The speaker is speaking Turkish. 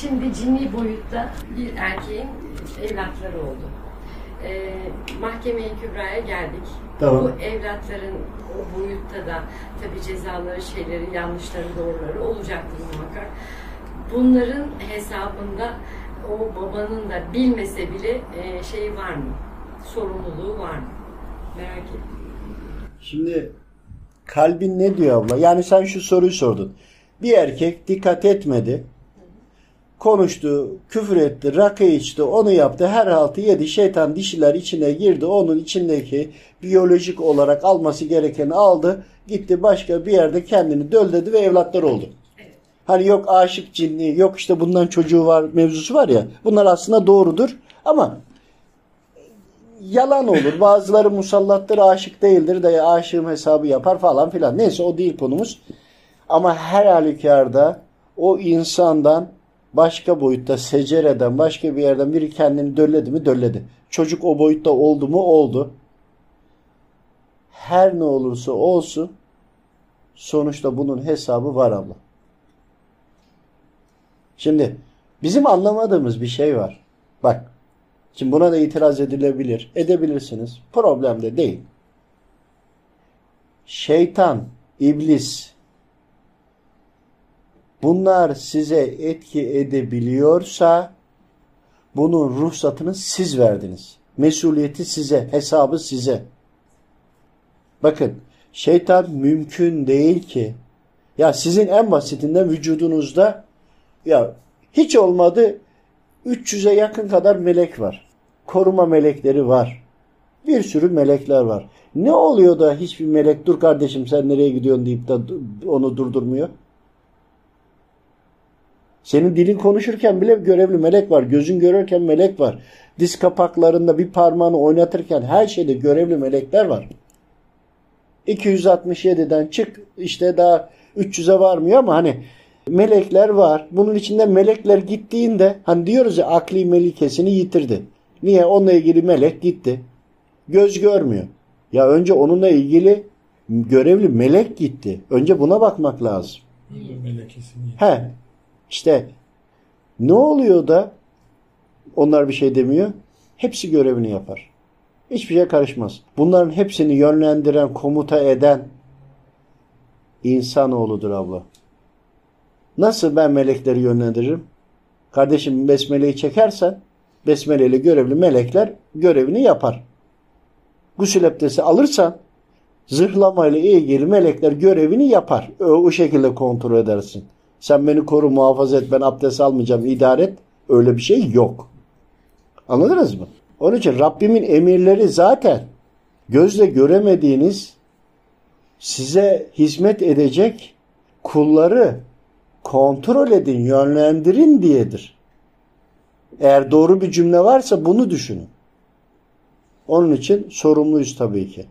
Şimdi cinni boyutta bir erkeğin evlatları oldu. Ee, mahkemeye kübraya geldik. Tamam. Bu evlatların o boyutta da tabii cezaları, şeyleri, yanlışları, doğruları olacaktır muhakkak. Bunların hesabında o babanın da bilmese bile e, şey var mı? Sorumluluğu var mı? Merak ettim. Şimdi kalbin ne diyor abla? Yani sen şu soruyu sordun. Bir erkek dikkat etmedi. Konuştu, küfür etti, rakı içti, onu yaptı, her haltı yedi. Şeytan dişiler içine girdi. Onun içindeki biyolojik olarak alması gerekeni aldı. Gitti başka bir yerde kendini döldedi ve evlatlar oldu. Hani yok aşık cinni, yok işte bundan çocuğu var mevzusu var ya. Bunlar aslında doğrudur ama yalan olur. Bazıları musallattır, aşık değildir de aşığım hesabı yapar falan filan. Neyse o değil konumuz. Ama her halükarda o insandan başka boyutta secereden başka bir yerden biri kendini dölledi mi dölledi. Çocuk o boyutta oldu mu oldu. Her ne olursa olsun sonuçta bunun hesabı var abla. Şimdi bizim anlamadığımız bir şey var. Bak Şimdi buna da itiraz edilebilir. Edebilirsiniz. Problem de değil. Şeytan, iblis bunlar size etki edebiliyorsa bunun ruhsatını siz verdiniz. Mesuliyeti size, hesabı size. Bakın şeytan mümkün değil ki ya sizin en basitinden vücudunuzda ya hiç olmadı 300'e yakın kadar melek var. Koruma melekleri var. Bir sürü melekler var. Ne oluyor da hiçbir melek dur kardeşim sen nereye gidiyorsun deyip de onu durdurmuyor? Senin dilin konuşurken bile görevli melek var. Gözün görürken melek var. Diz kapaklarında bir parmağını oynatırken her şeyde görevli melekler var. 267'den çık işte daha 300'e varmıyor ama hani melekler var. Bunun içinde melekler gittiğinde hani diyoruz ya akli melikesini yitirdi. Niye? Onunla ilgili melek gitti. Göz görmüyor. Ya önce onunla ilgili görevli melek gitti. Önce buna bakmak lazım. Melekesini. He. İşte ne oluyor da onlar bir şey demiyor. Hepsi görevini yapar. Hiçbir şey karışmaz. Bunların hepsini yönlendiren, komuta eden insanoğludur abla. Nasıl ben melekleri yönlendiririm? Kardeşim besmeleyi çekersen besmeleyle görevli melekler görevini yapar. Gusül abdesti alırsan zırhlamayla ilgili melekler görevini yapar. O, o şekilde kontrol edersin. Sen beni koru muhafaza et ben abdest almayacağım idare et. Öyle bir şey yok. Anladınız mı? Onun için Rabbimin emirleri zaten gözle göremediğiniz size hizmet edecek kulları kontrol edin, yönlendirin diyedir. Eğer doğru bir cümle varsa bunu düşünün. Onun için sorumluyuz tabii ki.